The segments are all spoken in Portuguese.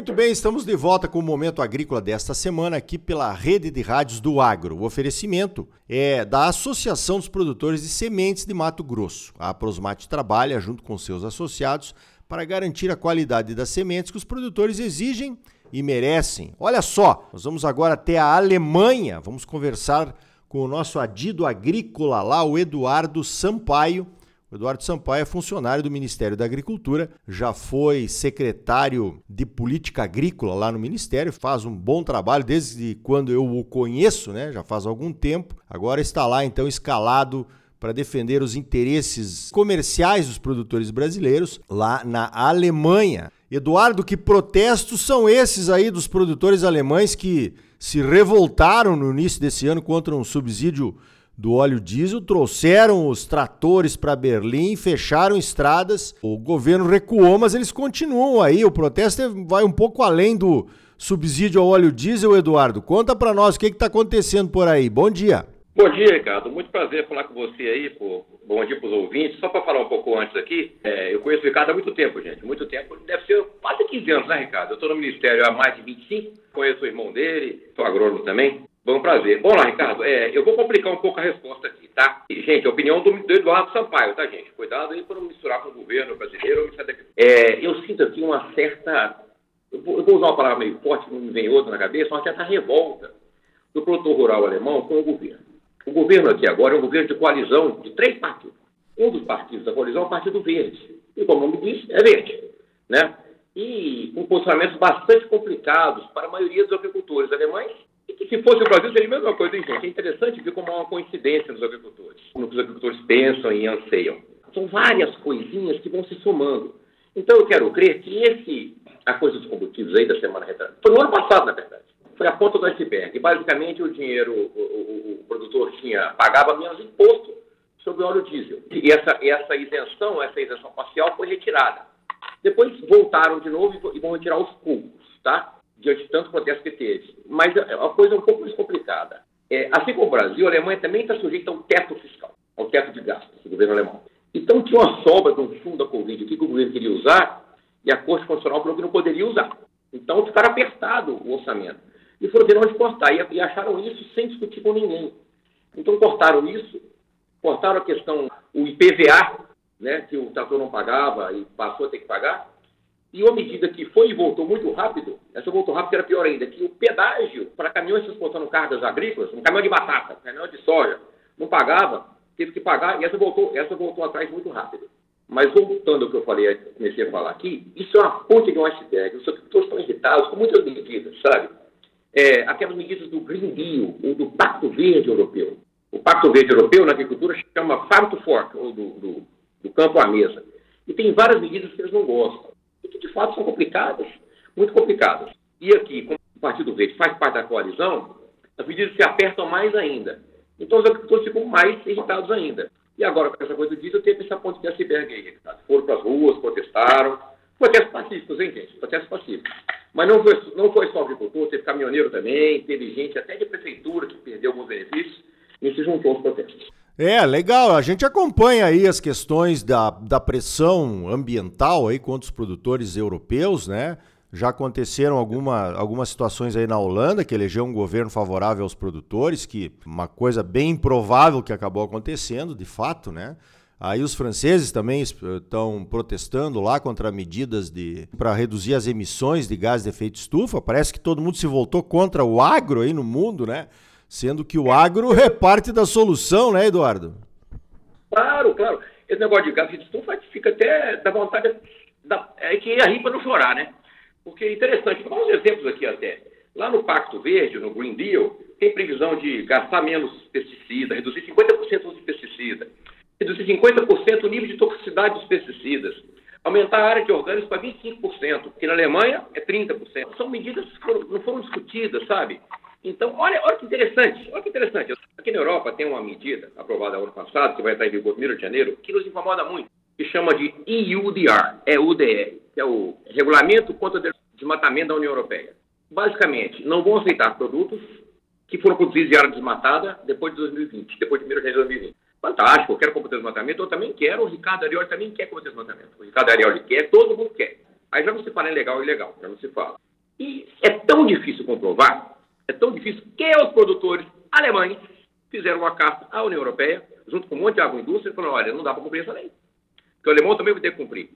Muito bem, estamos de volta com o Momento Agrícola desta semana aqui pela Rede de Rádios do Agro. O oferecimento é da Associação dos Produtores de Sementes de Mato Grosso. A Prosmate trabalha junto com seus associados para garantir a qualidade das sementes que os produtores exigem e merecem. Olha só, nós vamos agora até a Alemanha, vamos conversar com o nosso adido agrícola lá, o Eduardo Sampaio o Eduardo Sampaio é funcionário do Ministério da Agricultura, já foi secretário de Política Agrícola lá no Ministério, faz um bom trabalho desde quando eu o conheço, né? Já faz algum tempo. Agora está lá então escalado para defender os interesses comerciais dos produtores brasileiros lá na Alemanha. Eduardo, que protestos são esses aí dos produtores alemães que se revoltaram no início desse ano contra um subsídio do óleo diesel, trouxeram os tratores para Berlim, fecharam estradas. O governo recuou, mas eles continuam aí. O protesto vai um pouco além do subsídio ao óleo diesel, Eduardo. Conta para nós o que está acontecendo por aí. Bom dia. Bom dia, Ricardo. Muito prazer falar com você aí. Pô. Bom dia para os ouvintes. Só para falar um pouco antes aqui, é, eu conheço o Ricardo há muito tempo, gente. Muito tempo. Deve ser quase 15 anos, né, Ricardo? Eu estou no Ministério há mais de 25. Conheço o irmão dele, sou agrônomo também. Bom prazer. Bom lá, Ricardo, é, eu vou complicar um pouco a resposta aqui, tá? Gente, a opinião do, do Eduardo Sampaio, tá, gente? Cuidado aí para não misturar com o governo brasileiro. É, eu sinto aqui uma certa. Eu vou, eu vou, usar uma palavra meio forte, não me vem outra na cabeça, uma certa revolta do produtor rural alemão com o governo. O governo aqui agora é um governo de coalizão de três partidos. Um dos partidos da coalizão é o Partido Verde. E como o nome diz, é verde. Né? E com posicionamentos bastante complicados para a maioria dos agricultores alemães se fosse o Brasil, seria a mesma coisa, hein, gente? É interessante ver como há uma coincidência nos agricultores, como os agricultores pensam e anseiam. São várias coisinhas que vão se somando. Então, eu quero crer que esse, a coisa dos combustíveis aí da semana retrasada, foi no ano passado, na verdade, foi a ponta do iceberg. Basicamente, o dinheiro, o, o, o produtor tinha, pagava menos imposto sobre o óleo diesel. E essa, essa isenção, essa isenção parcial foi retirada. Depois voltaram de novo e vão retirar os poucos, tá? Diante de tanto protesto que teve. Mas é uma coisa um pouco mais complicada. É, assim como o Brasil, a Alemanha também está sujeita a um teto fiscal, ao teto de gastos do governo alemão. Então tinha uma sobra de um fundo da Covid aqui que o governo queria usar e a Corte Constitucional falou que não poderia usar. Então ficaram apertado o orçamento. E foram ver onde cortar. E, e acharam isso sem discutir com ninguém. Então cortaram isso, cortaram a questão, o IPVA, né, que o trator não pagava e passou a ter que pagar, e uma medida que foi e voltou muito rápido, essa voltou rápido era pior ainda, que o pedágio para caminhões transportando cargas agrícolas, um caminhão de batata, um caminhão de soja, não pagava, teve que pagar, e essa voltou, essa voltou atrás muito rápido. Mas voltando ao que eu falei, comecei a falar aqui, isso é uma ponte de um iceberg. Os agricultores estão irritados com muitas medidas, sabe? É, aquelas medidas do Green Deal, ou do Pacto Verde Europeu. O Pacto Verde Europeu na agricultura chama Farm to Fork, ou do, do, do campo à mesa. E tem várias medidas que eles não gostam que de fato são complicadas, muito complicadas. E aqui, como o Partido Verde faz parte da coalizão, as medidas se apertam mais ainda. Então os agricultores ficam mais irritados ainda. E agora, com essa coisa diesel, teve essa ponte de iceberg aí, tá? Foram para as ruas, protestaram. Protestos pacíficos, hein, gente? Protestos pacíficos. Mas não foi, não foi só agricultor, teve caminhoneiro também, teve gente até de prefeitura que perdeu alguns benefícios e se juntou aos protestos. É, legal. A gente acompanha aí as questões da, da pressão ambiental aí contra os produtores europeus, né? Já aconteceram alguma, algumas situações aí na Holanda, que elegeu um governo favorável aos produtores, que uma coisa bem improvável que acabou acontecendo, de fato, né? Aí os franceses também estão protestando lá contra medidas de para reduzir as emissões de gás de efeito estufa. Parece que todo mundo se voltou contra o agro aí no mundo, né? Sendo que o agro é parte da solução, né, Eduardo? Claro, claro. Esse negócio de gás de estufa fica até da vontade. Da, é que a rir para não chorar, né? Porque é interessante. Vou dar uns exemplos aqui até. Lá no Pacto Verde, no Green Deal, tem previsão de gastar menos pesticida, reduzir 50% o uso de pesticida, reduzir 50% o nível de toxicidade dos pesticidas, aumentar a área de orgânicos para 25%, porque na Alemanha é 30%. São medidas que não foram discutidas, sabe? Então, olha, olha que interessante, olha que interessante. Aqui na Europa tem uma medida aprovada ano passado, que vai estar em vigor no 1 de janeiro, que nos incomoda muito, que chama de EUDR, é UDR, que é o Regulamento contra o Desmatamento da União Europeia. Basicamente, não vão aceitar produtos que foram produzidos em área desmatada depois de 2020, depois de 1 de janeiro de 2020. Fantástico, eu quero combater o desmatamento, eu também quero, o Ricardo Arioli também quer combater o desmatamento. O Ricardo Arioli quer, todo mundo quer. Aí já não se fala em legal e ilegal, já não se fala. E é tão difícil comprovar, é tão difícil que os produtores alemães fizeram uma carta à União Europeia, junto com um monte de agroindústria, falaram, olha, não dá para cumprir essa lei. Porque o alemão também vai ter que cumprir.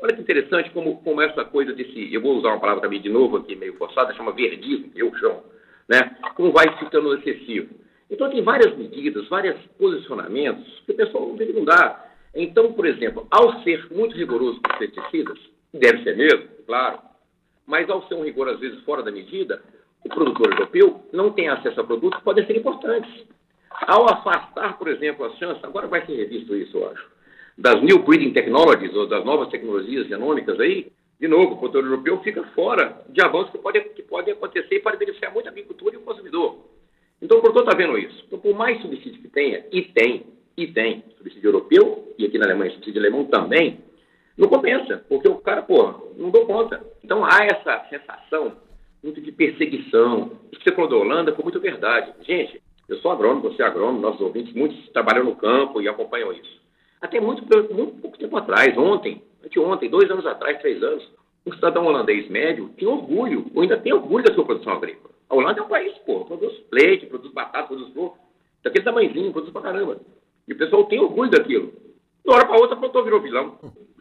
Olha que interessante como, como essa coisa desse, eu vou usar uma palavra também de novo aqui, meio forçada, chama verdismo, eu chamo, né? Como vai ficando excessivo. Então tem várias medidas, vários posicionamentos que o pessoal não deve não dar. Então, por exemplo, ao ser muito rigoroso com os pesticidas, deve ser mesmo, claro, mas ao ser um rigor às vezes fora da medida, o produtor europeu não tem acesso a produtos que podem ser importantes. Ao afastar, por exemplo, a chance, agora vai ser revisto isso, eu acho, das new breeding technologies, ou das novas tecnologias genômicas aí, de novo, o produtor europeu fica fora de avanços que podem que pode acontecer e pode beneficiar muito a agricultura e o consumidor. Então o produtor está vendo isso. Então, por mais subsídio que tenha, e tem, e tem, subsídio europeu, e aqui na Alemanha subsídio alemão também, não compensa, porque o cara, pô, não dou conta. Então há essa sensação muito de perseguição. Isso que você falou da Holanda foi muito verdade. Gente, eu sou agrônomo, você é agrônomo, nossos ouvintes, muitos trabalham no campo e acompanham isso. Até muito, muito pouco tempo atrás, ontem, anteontem, dois anos atrás, três anos, um cidadão holandês médio tinha orgulho, ou ainda tem orgulho da sua produção agrícola. A Holanda é um país, pô, produz leite, produz batata, produz flor, daquele tamanhozinho, produz pra caramba. E o pessoal tem orgulho daquilo. De uma hora para outra, produtor virou vilão.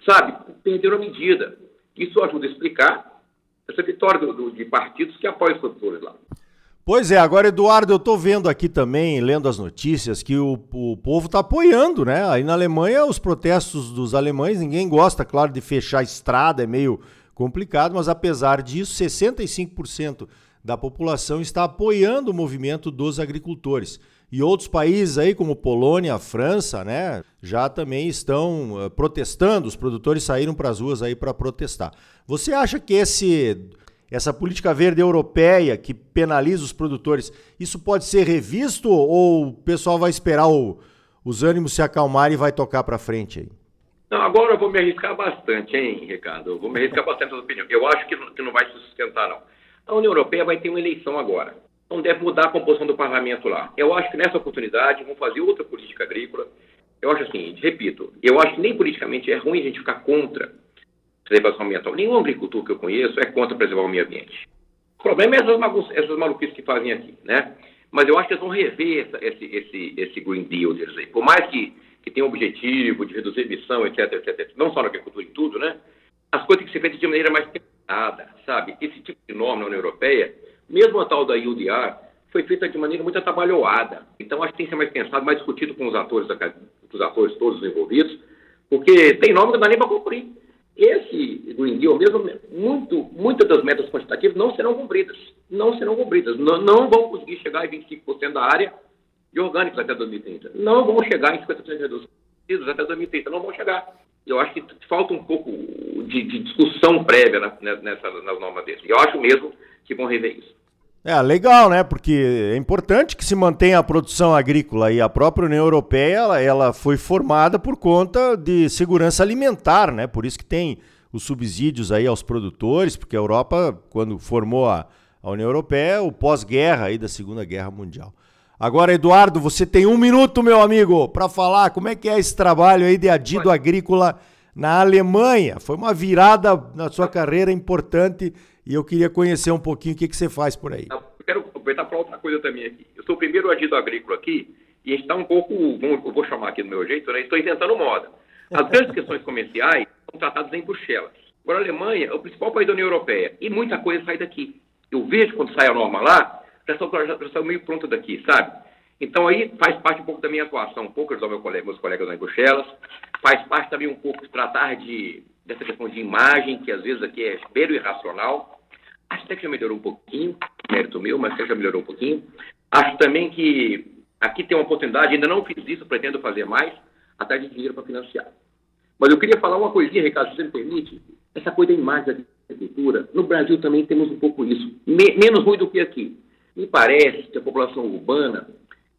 Sabe? Perderam a medida. Isso ajuda a explicar essa vitória do, do, de partidos que apoiam os produtores lá. Pois é, agora, Eduardo, eu estou vendo aqui também, lendo as notícias, que o, o povo está apoiando, né? Aí na Alemanha, os protestos dos alemães, ninguém gosta, claro, de fechar a estrada, é meio complicado, mas apesar disso, 65% da população está apoiando o movimento dos agricultores. E outros países aí, como Polônia, França, né, já também estão uh, protestando, os produtores saíram para as ruas aí para protestar. Você acha que esse essa política verde europeia que penaliza os produtores, isso pode ser revisto ou o pessoal vai esperar o, os ânimos se acalmarem e vai tocar para frente aí? Não, agora eu vou me arriscar bastante, hein, Ricardo? Eu vou me arriscar bastante na opinião. Eu acho que não, que não vai se sustentar, não. A União Europeia vai ter uma eleição agora. Então deve mudar a composição do parlamento lá. Eu acho que nessa oportunidade vão fazer outra política agrícola. Eu acho assim, repito, eu acho que nem politicamente é ruim a gente ficar contra preservação ambiental. Nenhum agricultor que eu conheço é contra preservar o meio ambiente. O problema é essas, maluquices que fazem aqui, né? Mas eu acho que eles vão rever essa, esse, esse, esse Green Deal deles aí. Por mais que, que tenha o objetivo de reduzir emissão, etc, etc, não só na agricultura em tudo, né? As coisas têm que ser feitas de maneira mais pensada, sabe? Esse tipo de norma na União Europeia, mesmo a tal da UDR, foi feita de maneira muito atabalhoada. Então, acho que tem que ser mais pensado, mais discutido com os atores, os atores todos envolvidos, porque tem norma que não dá nem para cumprir. Esse Green Deal, mesmo muito, muitas das metas quantitativas não serão cumpridas. Não serão cumpridas. Não, não vão conseguir chegar em 25% da área de orgânicos até 2030. Não vão chegar em 50% de redução até 2030. Não vão chegar. Eu acho que falta um pouco de, de discussão prévia nessa, nas normas deles. Eu acho mesmo que vão rever isso. É, legal, né? Porque é importante que se mantenha a produção agrícola e a própria União Europeia, ela, ela foi formada por conta de segurança alimentar, né? Por isso que tem os subsídios aí aos produtores, porque a Europa, quando formou a, a União Europeia, o pós-guerra aí da Segunda Guerra Mundial. Agora, Eduardo, você tem um minuto, meu amigo, para falar como é que é esse trabalho aí de adido agrícola na Alemanha. Foi uma virada na sua carreira importante e eu queria conhecer um pouquinho o que, que você faz por aí. Eu quero aproveitar para outra coisa também aqui. Eu sou o primeiro adido agrícola aqui e a gente está um pouco, eu vou chamar aqui do meu jeito, né? estou inventando moda. As grandes questões comerciais são tratadas em Bruxelas. Agora, a Alemanha é o principal país da União Europeia e muita coisa sai daqui. Eu vejo quando sai a norma lá, já está meio pronta daqui, sabe? Então aí faz parte um pouco da minha atuação, um pouco ajudar meu colega, meus colegas lá em Bruxelas, faz parte também um pouco de tratar de, dessa questão de imagem, que às vezes aqui é beiro irracional, Acho até que já melhorou um pouquinho, mérito meu, mas que já melhorou um pouquinho. Acho também que aqui tem uma oportunidade, ainda não fiz isso, pretendo fazer mais, até de dinheiro para financiar. Mas eu queria falar uma coisinha, Ricardo, se você me permite. Essa coisa da imagem da agricultura, no Brasil também temos um pouco isso. Me, menos ruim do que aqui. Me parece que a população urbana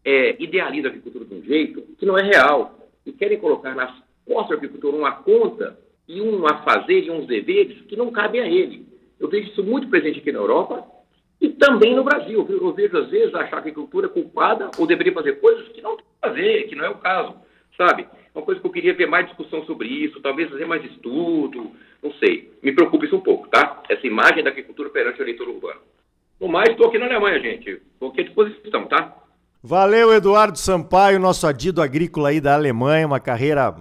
é, idealiza a agricultura de um jeito que não é real. E querem colocar nas costas do agricultor uma conta e um a fazer e uns deveres que não cabem a ele. Eu vejo isso muito presente aqui na Europa e também no Brasil. Eu vejo, às vezes, achar que a agricultura é culpada ou deveria fazer coisas que não tem que fazer, que não é o caso, sabe? uma coisa que eu queria ver mais discussão sobre isso, talvez fazer mais estudo, não sei. Me preocupa isso um pouco, tá? Essa imagem da agricultura perante o eleitor urbano. No mais, estou aqui na Alemanha, gente. Estou aqui à disposição, tá? Valeu, Eduardo Sampaio, nosso adido agrícola aí da Alemanha, uma carreira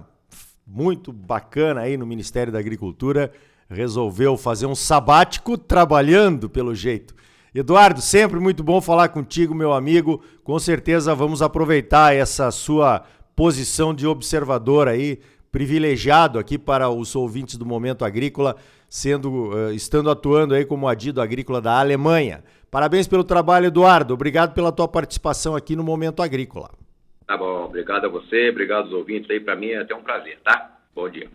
muito bacana aí no Ministério da Agricultura. Resolveu fazer um sabático trabalhando, pelo jeito. Eduardo, sempre muito bom falar contigo, meu amigo. Com certeza vamos aproveitar essa sua posição de observador aí, privilegiado aqui para os ouvintes do Momento Agrícola, sendo uh, estando atuando aí como adido agrícola da Alemanha. Parabéns pelo trabalho, Eduardo. Obrigado pela tua participação aqui no Momento Agrícola. Tá bom, obrigado a você, obrigado aos ouvintes aí, para mim é até um prazer, tá? Bom dia.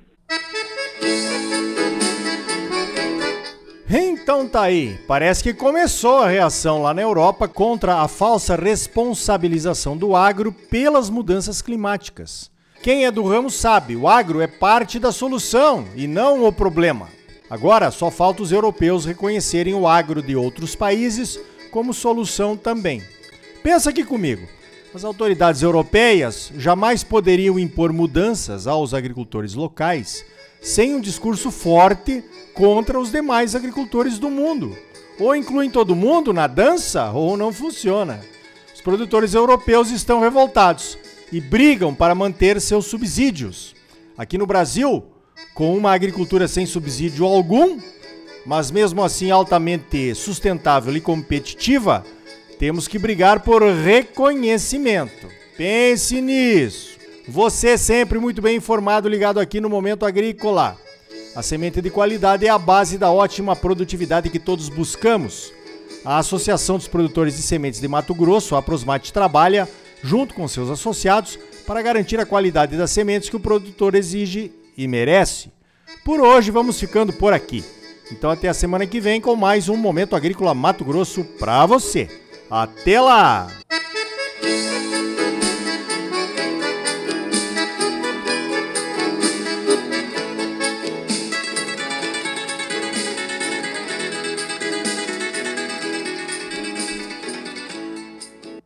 Então tá aí, parece que começou a reação lá na Europa contra a falsa responsabilização do agro pelas mudanças climáticas. Quem é do ramo sabe, o agro é parte da solução e não o problema. Agora só falta os europeus reconhecerem o agro de outros países como solução também. Pensa aqui comigo. As autoridades europeias jamais poderiam impor mudanças aos agricultores locais sem um discurso forte contra os demais agricultores do mundo. Ou incluem todo mundo na dança ou não funciona. Os produtores europeus estão revoltados e brigam para manter seus subsídios. Aqui no Brasil, com uma agricultura sem subsídio algum, mas mesmo assim altamente sustentável e competitiva, temos que brigar por reconhecimento. Pense nisso. Você sempre muito bem informado, ligado aqui no Momento Agrícola. A semente de qualidade é a base da ótima produtividade que todos buscamos. A Associação dos Produtores de Sementes de Mato Grosso, a Prosmate, trabalha, junto com seus associados, para garantir a qualidade das sementes que o produtor exige e merece. Por hoje vamos ficando por aqui. Então até a semana que vem com mais um Momento Agrícola Mato Grosso para você. Até lá!